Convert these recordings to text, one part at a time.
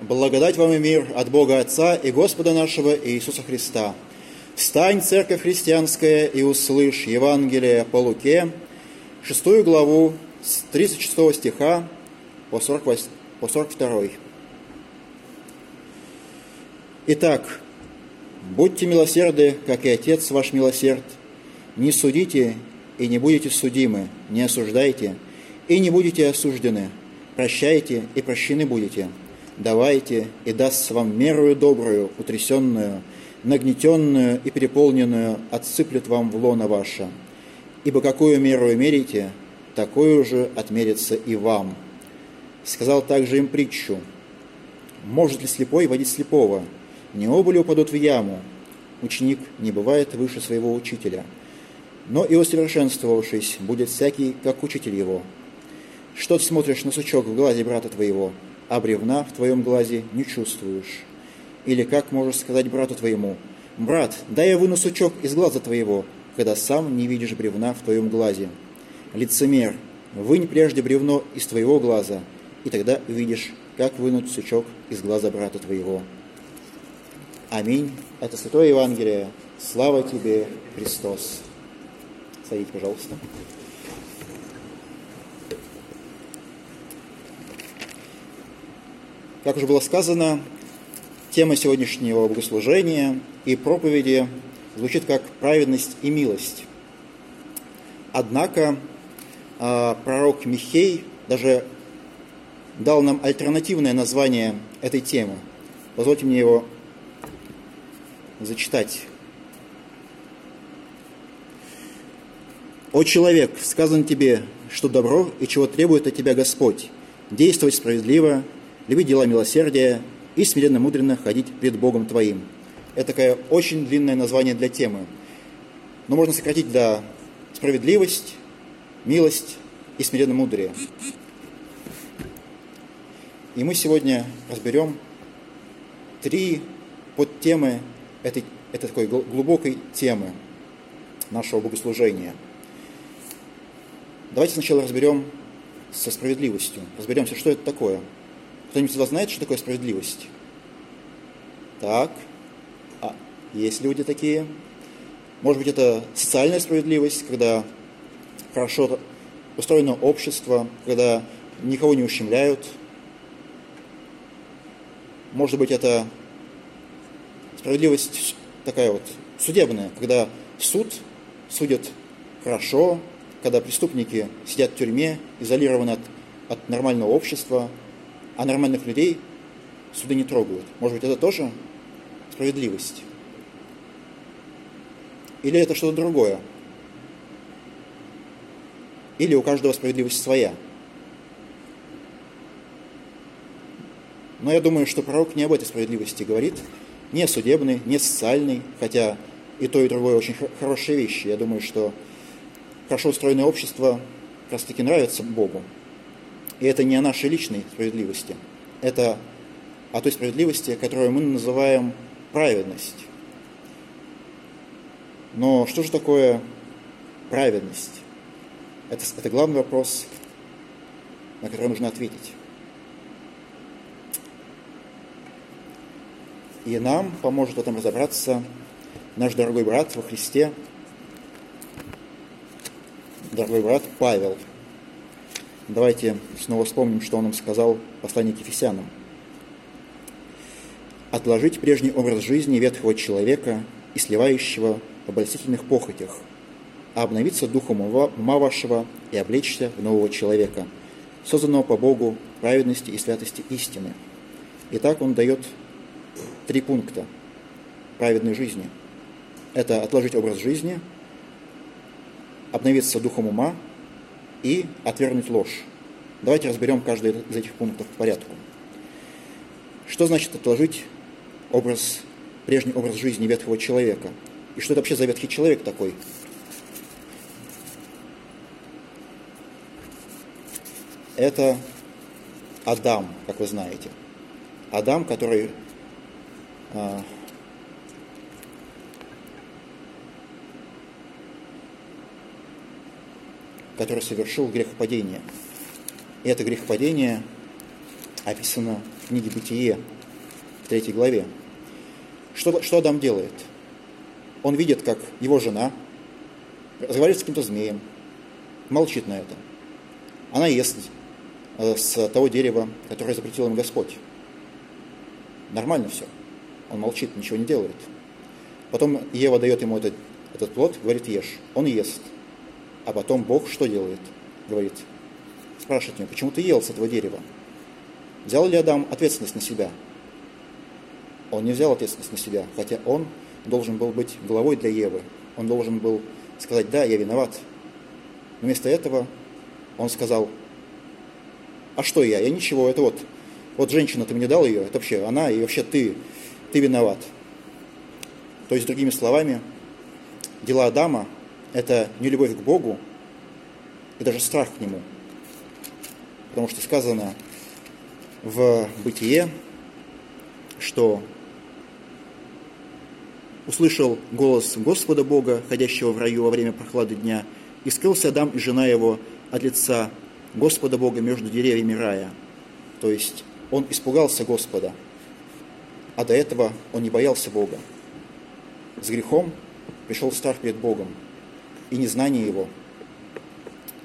Благодать вам и мир от Бога Отца и Господа нашего Иисуса Христа. Встань, церковь христианская, и услышь Евангелие по Луке, шестую главу, с 36 стиха по 48, по 42. Итак, будьте милосерды, как и Отец ваш милосерд. Не судите, и не будете судимы, не осуждайте, и не будете осуждены. Прощайте, и прощены будете давайте, и даст вам мерую добрую, утрясенную, нагнетенную и переполненную отсыплет вам в лоно ваше. Ибо какую меру мерите, такую же отмерится и вам. Сказал также им притчу. Может ли слепой водить слепого? Не оба ли упадут в яму? Ученик не бывает выше своего учителя. Но и усовершенствовавшись, будет всякий, как учитель его. Что ты смотришь на сучок в глазе брата твоего, а бревна в твоем глазе не чувствуешь. Или как можешь сказать брату твоему, «Брат, дай я выну сучок из глаза твоего», когда сам не видишь бревна в твоем глазе. Лицемер, вынь прежде бревно из твоего глаза, и тогда увидишь, как вынуть сучок из глаза брата твоего. Аминь. Это Святое Евангелие. Слава тебе, Христос. Садитесь, пожалуйста. Как уже было сказано, тема сегодняшнего богослужения и проповеди звучит как праведность и милость. Однако а, пророк Михей даже дал нам альтернативное название этой темы. Позвольте мне его зачитать. «О человек, сказано тебе, что добро и чего требует от тебя Господь, действовать справедливо, любить дела милосердия и смиренно-мудренно ходить пред Богом твоим. Это такое очень длинное название для темы. Но можно сократить до справедливость, милость и смиренно-мудрее. И мы сегодня разберем три подтемы этой, этой такой глубокой темы нашего богослужения. Давайте сначала разберем со справедливостью. Разберемся, что это такое – кто-нибудь из знает, что такое справедливость? Так. А есть люди такие? Может быть, это социальная справедливость, когда хорошо устроено общество, когда никого не ущемляют. Может быть, это справедливость такая вот судебная, когда суд судит хорошо, когда преступники сидят в тюрьме, изолированы от, от нормального общества, а нормальных людей суды не трогают. Может быть, это тоже справедливость? Или это что-то другое? Или у каждого справедливость своя? Но я думаю, что пророк не об этой справедливости говорит, не судебной, не социальной, хотя и то, и другое очень хорошие вещи. Я думаю, что хорошо устроенное общество как раз таки нравится Богу. И это не о нашей личной справедливости, это о той справедливости, которую мы называем праведность. Но что же такое праведность? Это, это главный вопрос, на который нужно ответить. И нам поможет в этом разобраться наш дорогой брат во Христе, дорогой брат Павел – Давайте снова вспомним, что он нам сказал посланник Ефесянам. «Отложить прежний образ жизни ветхого человека и сливающего в обольстительных похотях, а обновиться духом ума вашего и облечься в нового человека, созданного по Богу праведности и святости истины». Итак, он дает три пункта праведной жизни. Это отложить образ жизни, обновиться духом ума и отвергнуть ложь. Давайте разберем каждый из этих пунктов по порядку. Что значит отложить образ, прежний образ жизни ветхого человека? И что это вообще за ветхий человек такой? Это Адам, как вы знаете. Адам, который который совершил грехопадение. И это грехопадение описано книге «Бытие» в третьей главе. Что, что Адам делает? Он видит, как его жена разговаривает с каким-то змеем, молчит на это. Она ест э, с того дерева, которое запретил им Господь. Нормально все. Он молчит, ничего не делает. Потом Ева дает ему этот, этот плод, говорит, ешь. Он ест. А потом Бог что делает? Говорит, спрашивает меня, почему ты ел с этого дерева? Взял ли Адам ответственность на себя? Он не взял ответственность на себя, хотя он должен был быть головой для Евы. Он должен был сказать, да, я виноват. Но вместо этого он сказал, а что я? Я ничего, это вот, вот женщина, ты мне дал ее, это вообще она, и вообще ты, ты виноват. То есть, другими словами, дела Адама – это не любовь к Богу и даже страх к Нему. Потому что сказано в Бытие, что услышал голос Господа Бога, ходящего в раю во время прохлады дня, и скрылся Адам и жена его от лица Господа Бога между деревьями рая. То есть он испугался Господа, а до этого он не боялся Бога. С грехом пришел страх перед Богом и незнание Его,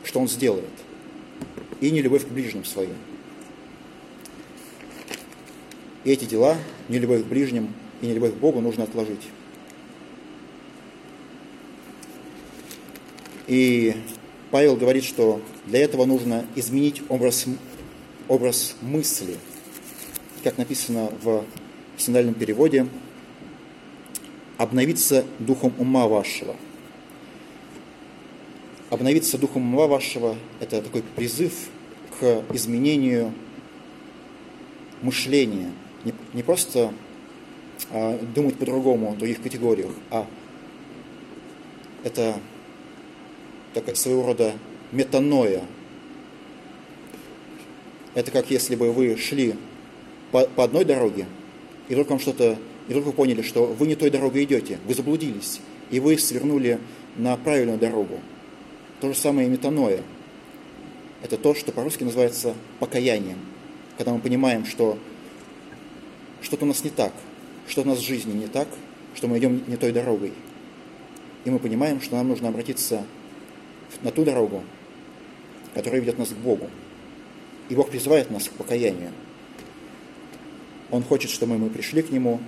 что Он сделает, и не любовь к ближним своим. И эти дела, не любовь к ближним и не любовь к Богу, нужно отложить. И Павел говорит, что для этого нужно изменить образ, образ мысли. Как написано в синодальном переводе, обновиться духом ума вашего. Обновиться духом ума вашего – это такой призыв к изменению мышления. Не, не просто а, думать по-другому в других категориях, а это такая своего рода метаноя. Это как если бы вы шли по, по одной дороге, и вдруг вам что-то, и вдруг вы поняли, что вы не той дорогой идете, вы заблудились, и вы свернули на правильную дорогу. То же самое и метаноя. Это то, что по-русски называется покаянием. Когда мы понимаем, что что-то у нас не так, что у нас в жизни не так, что мы идем не той дорогой. И мы понимаем, что нам нужно обратиться на ту дорогу, которая ведет нас к Богу. И Бог призывает нас к покаянию. Он хочет, чтобы мы пришли к Нему.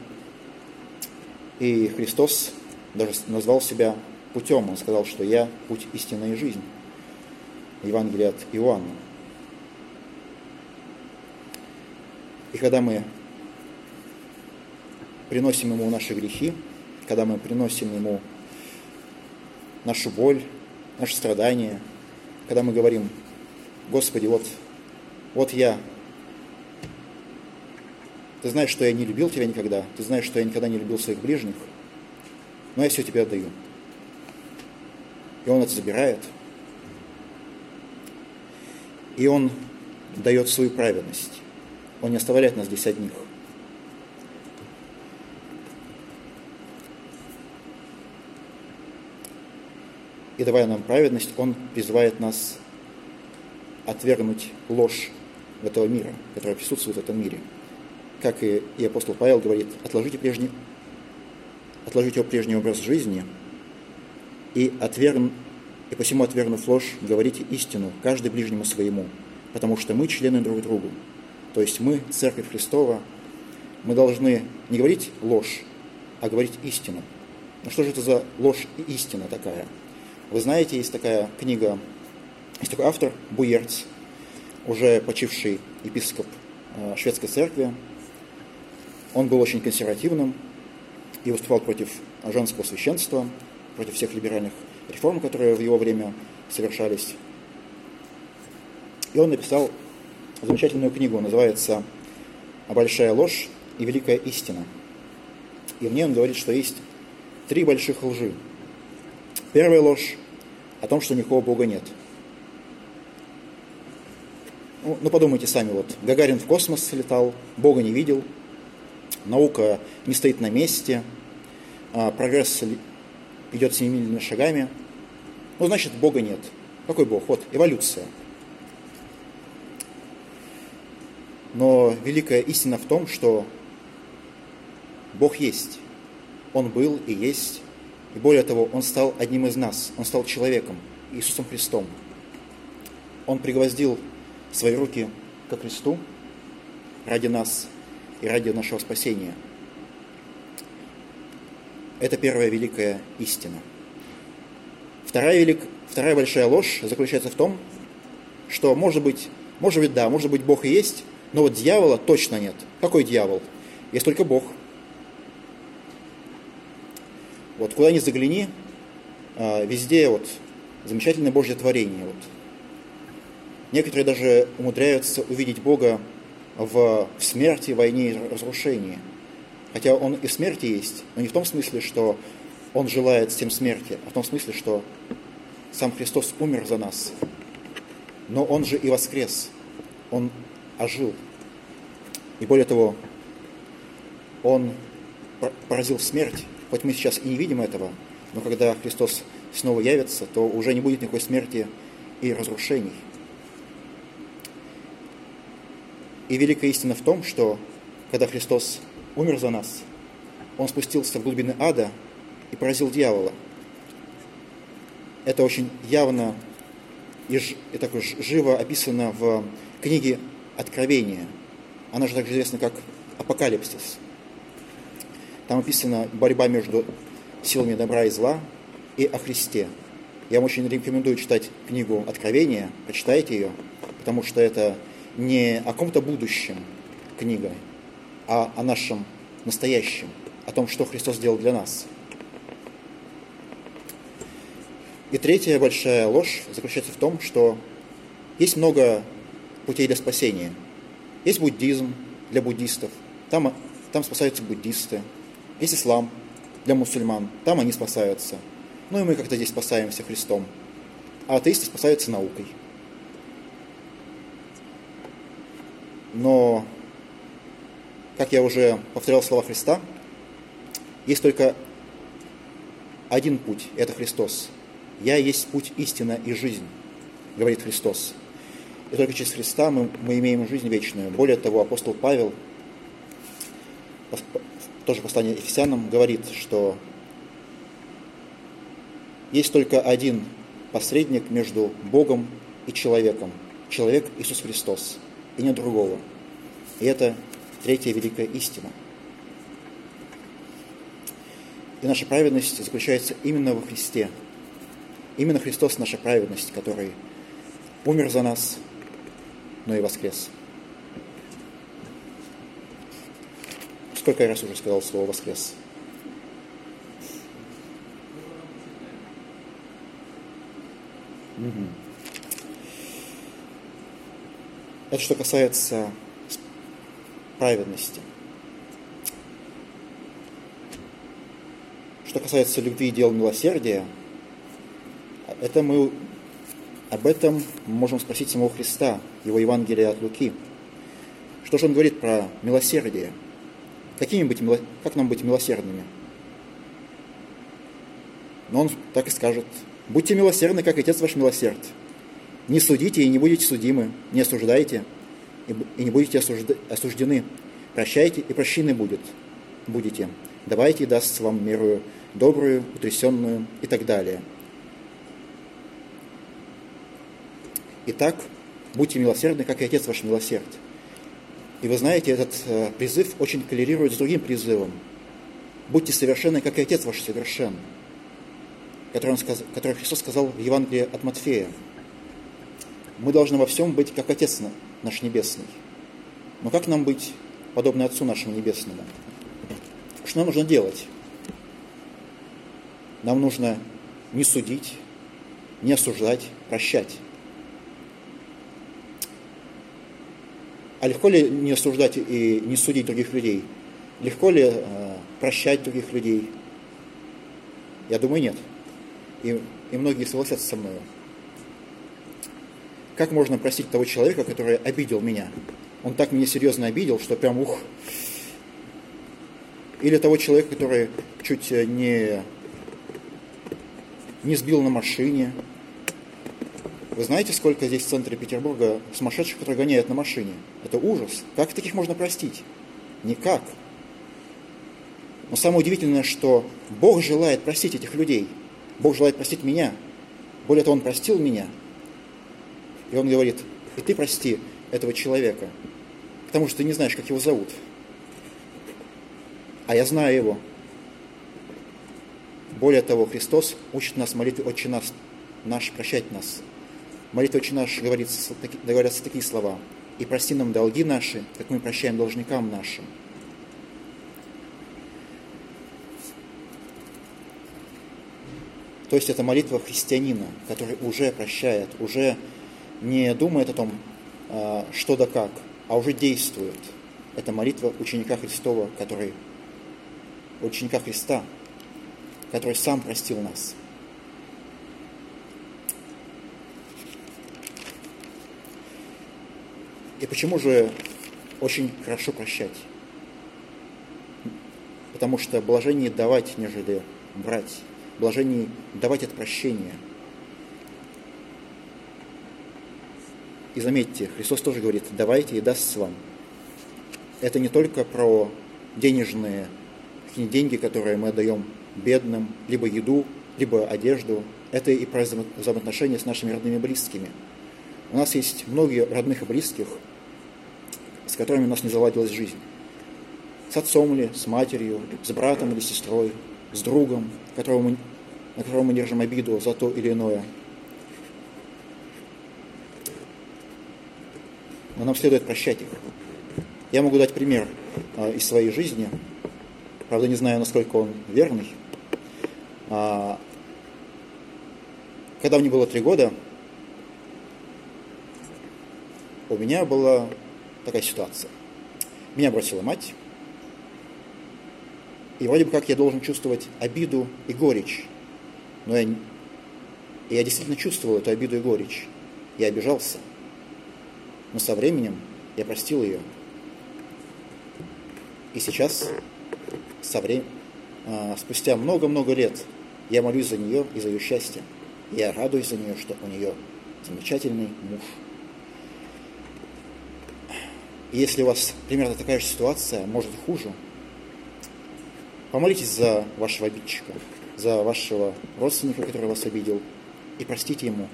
И Христос даже назвал себя путем. Он сказал, что я путь истинной жизни. Евангелие от Иоанна. И когда мы приносим Ему наши грехи, когда мы приносим Ему нашу боль, наши страдания, когда мы говорим, Господи, вот, вот я, ты знаешь, что я не любил тебя никогда, ты знаешь, что я никогда не любил своих ближних, но я все тебе отдаю. И Он это забирает, и Он дает свою праведность. Он не оставляет нас здесь одних. и давая нам праведность, Он призывает нас отвергнуть ложь этого мира, которая присутствует в этом мире. Как и, и апостол Павел говорит, отложите, прежний, отложите прежний образ жизни и, отверн, и посему, отвергнув ложь, говорите истину, каждый ближнему своему, потому что мы члены друг другу. То есть мы, Церковь Христова, мы должны не говорить ложь, а говорить истину. Ну что же это за ложь и истина такая? Вы знаете, есть такая книга, есть такой автор Буерц, уже почивший епископ э, шведской церкви. Он был очень консервативным и выступал против женского священства, против всех либеральных реформ, которые в его время совершались. И он написал замечательную книгу, называется «Большая ложь и великая истина». И в ней он говорит, что есть три больших лжи – Первая ложь о том, что никакого Бога нет. Ну, ну, подумайте сами, вот Гагарин в космос летал, Бога не видел, наука не стоит на месте, а прогресс идет семимильными шагами. Ну, значит, Бога нет. Какой Бог? Вот, эволюция. Но великая истина в том, что Бог есть. Он был и есть. И более того, Он стал одним из нас. Он стал человеком, Иисусом Христом. Он пригвоздил свои руки ко кресту ради нас и ради нашего спасения. Это первая великая истина. Вторая, велик... Вторая большая ложь заключается в том, что может быть, может быть, да, может быть, Бог и есть, но вот дьявола точно нет. Какой дьявол? Есть только Бог. Вот куда ни загляни, а, везде вот замечательное Божье творение. Вот. Некоторые даже умудряются увидеть Бога в смерти, войне и разрушении. Хотя Он и в смерти есть, но не в том смысле, что Он желает всем смерти, а в том смысле, что сам Христос умер за нас. Но Он же и воскрес. Он ожил. И более того, Он поразил смерть, хоть мы сейчас и не видим этого, но когда Христос снова явится, то уже не будет никакой смерти и разрушений. И великая истина в том, что когда Христос умер за нас, Он спустился в глубины ада и поразил дьявола. Это очень явно и, и так живо описано в книге Откровения. Она же также известна как Апокалипсис. Там описана борьба между силами добра и зла и о Христе. Я вам очень рекомендую читать книгу Откровения, почитайте ее, потому что это не о ком-то будущем книга, а о нашем настоящем, о том, что Христос сделал для нас. И третья большая ложь заключается в том, что есть много путей для спасения. Есть буддизм для буддистов, там, там спасаются буддисты. Есть ислам для мусульман, там они спасаются. Ну и мы как-то здесь спасаемся Христом. А атеисты спасаются наукой. Но, как я уже повторял слова Христа, есть только один путь, это Христос. «Я есть путь, истина и жизнь», говорит Христос. И только через Христа мы, мы имеем жизнь вечную. Более того, апостол Павел, тоже послание Ефесянам, говорит, что есть только один посредник между Богом и человеком. Человек Иисус Христос и нет другого. И это третья великая истина. И наша праведность заключается именно во Христе. Именно Христос наша праведность, который умер за нас, но и воскрес. Сколько я раз уже сказал слово «воскрес»? Угу. Это что касается праведности. Что касается любви и дел милосердия, это мы, об этом можем спросить самого Христа, его Евангелия от Луки. Что же он говорит про милосердие? Какими быть, как нам быть милосердными? Но он так и скажет, будьте милосердны, как Отец ваш милосерд. Не судите и не будете судимы, не осуждайте и не будете осуждены. Прощайте и прощены будет, будете. Давайте и даст вам меру добрую, утрясенную и так далее. Итак, будьте милосердны, как и Отец ваш милосерд. И вы знаете, этот э, призыв очень коллерирует с другим призывом. Будьте совершенны, как и Отец ваш совершен, который, он сказ... который Христос сказал в Евангелии от Матфея – мы должны во всем быть как Отец наш Небесный. Но как нам быть подобно Отцу нашему Небесному? Что нам нужно делать? Нам нужно не судить, не осуждать, прощать. А легко ли не осуждать и не судить других людей? Легко ли э, прощать других людей? Я думаю, нет. И, и многие согласятся со мной. Как можно простить того человека, который обидел меня? Он так меня серьезно обидел, что прям ух. Или того человека, который чуть э, не, не сбил на машине. Вы знаете, сколько здесь в центре Петербурга сумасшедших, которые гоняют на машине? Это ужас. Как таких можно простить? Никак. Но самое удивительное, что Бог желает простить этих людей. Бог желает простить меня. Более того, Он простил меня. И Он говорит, и ты прости этого человека, потому что ты не знаешь, как его зовут. А я знаю его. Более того, Христос учит нас молитве «Отче наш, наш прощать нас». Молитва «Отче наш» говорится, говорятся такие слова. «И прости нам долги наши, как мы прощаем должникам нашим». То есть это молитва христианина, который уже прощает, уже не думает о том, а, что да как, а уже действует. Это молитва ученика Христова, который ученика Христа, который сам простил нас. И почему же очень хорошо прощать? Потому что блажение давать, нежели брать блаженней давать это прощение. И заметьте, Христос тоже говорит, давайте и даст вам. Это не только про денежные деньги, которые мы отдаем бедным, либо еду, либо одежду. Это и про взаимоотношения с нашими родными и близкими. У нас есть многие родных и близких, с которыми у нас не заладилась жизнь. С отцом ли, с матерью, с братом или сестрой, с другом, которого мы, на которого мы держим обиду за то или иное. Но нам следует прощать их. Я могу дать пример а, из своей жизни, правда не знаю, насколько он верный. А, когда мне было три года, у меня была такая ситуация. Меня бросила мать, и вроде бы как я должен чувствовать обиду и горечь. Но я, я действительно чувствовал эту обиду и горечь. Я обижался. Но со временем я простил ее. И сейчас, со врем... а, спустя много-много лет, я молюсь за нее и за ее счастье. Я радуюсь за нее, что у нее замечательный муж. И если у вас примерно такая же ситуация, может хуже, Помолитесь за вашего обидчика, за вашего родственника, который вас обидел, и простите ему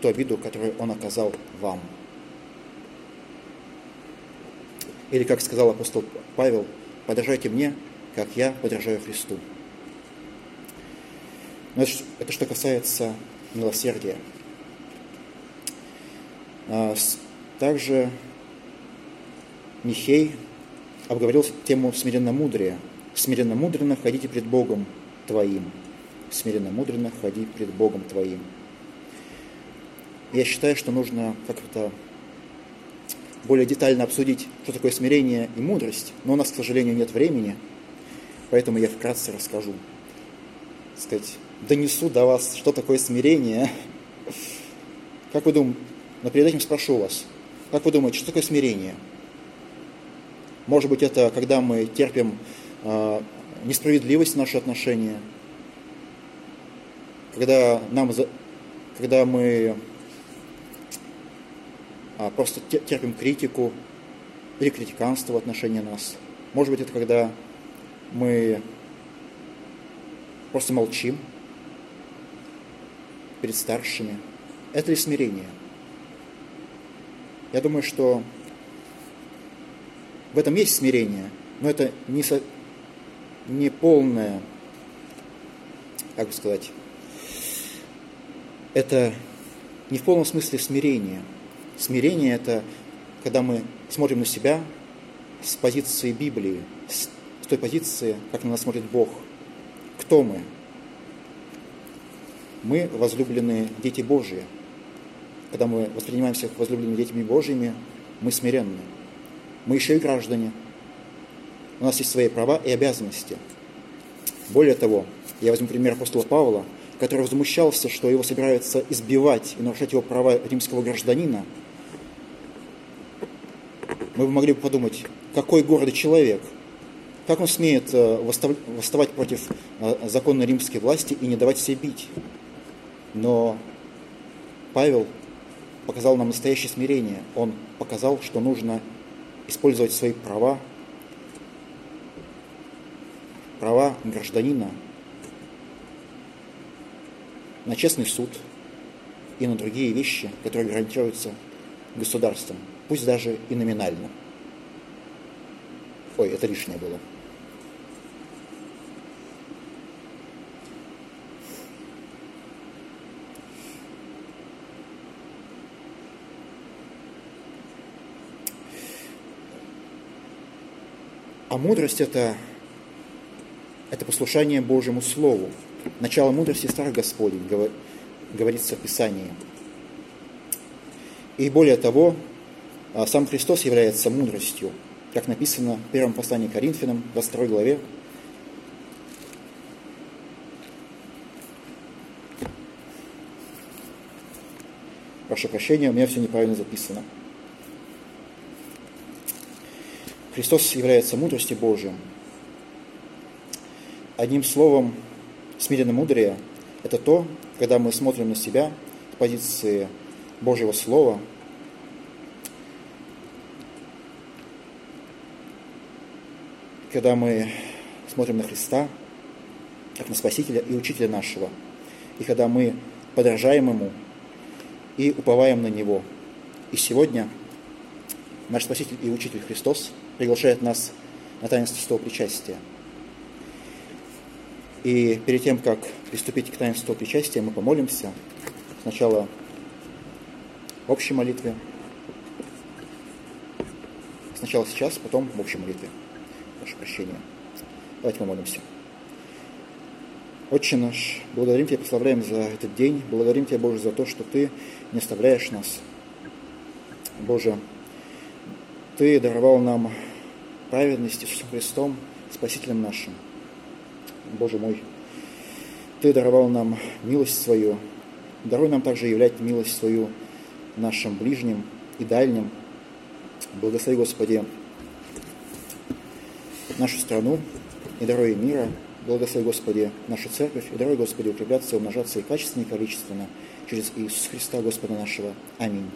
ту обиду, которую он оказал вам. Или, как сказал апостол Павел, подражайте мне, как я подражаю Христу. Но это, что касается милосердия. А, также Михей обговорил тему смиренно-мудрия – Смиренно мудренно ходите пред Богом Твоим. Смиренно мудренно ходи пред Богом Твоим. Я считаю, что нужно как-то более детально обсудить, что такое смирение и мудрость, но у нас, к сожалению, нет времени, поэтому я вкратце расскажу. Так сказать, донесу до вас, что такое смирение. Как вы думаете, но перед этим спрошу вас, как вы думаете, что такое смирение? Может быть, это когда мы терпим а, несправедливость в наши отношения, когда, нам, когда мы просто терпим критику или критиканство в отношении нас. Может быть, это когда мы просто молчим перед старшими. Это ли смирение? Я думаю, что в этом есть смирение, но это не, со, не полное, как бы сказать, это не в полном смысле смирение. Смирение – это когда мы смотрим на себя с позиции Библии, с той позиции, как на нас смотрит Бог. Кто мы? Мы возлюбленные дети Божьи. Когда мы воспринимаемся как возлюбленными детьми Божьими, мы смиренны. Мы еще и граждане – у нас есть свои права и обязанности. Более того, я возьму пример апостола Павла, который возмущался, что его собираются избивать и нарушать его права римского гражданина. Мы бы могли подумать, какой гордый человек, как он смеет э, восставать против э, законной римской власти и не давать себе бить. Но Павел показал нам настоящее смирение. Он показал, что нужно использовать свои права, права гражданина на честный суд и на другие вещи, которые гарантируются государством, пусть даже и номинально. Ой, это лишнее было. А мудрость это, это послушание Божьему Слову. Начало мудрости страх Господень, говорится в Писании. И более того, сам Христос является мудростью, как написано в первом послании к Коринфянам, 22 главе, Прошу прощения, у меня все неправильно записано. Христос является мудростью Божией. Одним словом, смиренно мудрее – это то, когда мы смотрим на себя с позиции Божьего Слова, когда мы смотрим на Христа, как на Спасителя и Учителя нашего, и когда мы подражаем Ему и уповаем на Него. И сегодня наш Спаситель и Учитель Христос – приглашает нас на таинство святого причастия. И перед тем, как приступить к таинству причастия, мы помолимся. Сначала в общей молитве. Сначала сейчас, потом в общей молитве. Прошу прощения. Давайте помолимся. Отче наш, благодарим Тебя, прославляем за этот день. Благодарим Тебя, Боже, за то, что Ты не оставляешь нас. Боже, Ты даровал нам праведность Иисусом Христом, Спасителем нашим. Боже мой, Ты даровал нам милость свою, даруй нам также являть милость свою нашим ближним и дальним. Благослови, Господи, нашу страну и даруй мира. Благослови, Господи, нашу церковь и даруй, Господи, укрепляться, умножаться и качественно, и количественно через Иисуса Христа, Господа нашего. Аминь.